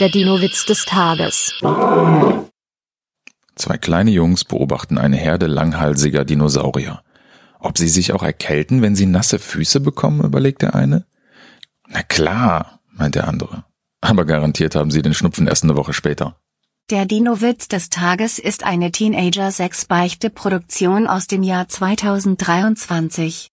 Der Dino-Witz des Tages. Zwei kleine Jungs beobachten eine Herde langhalsiger Dinosaurier. Ob sie sich auch erkälten, wenn sie nasse Füße bekommen, überlegt der eine. Na klar, meint der andere. Aber garantiert haben sie den Schnupfen erst eine Woche später. Der Dino-Witz des Tages ist eine Teenager-6-Beichte-Produktion aus dem Jahr 2023.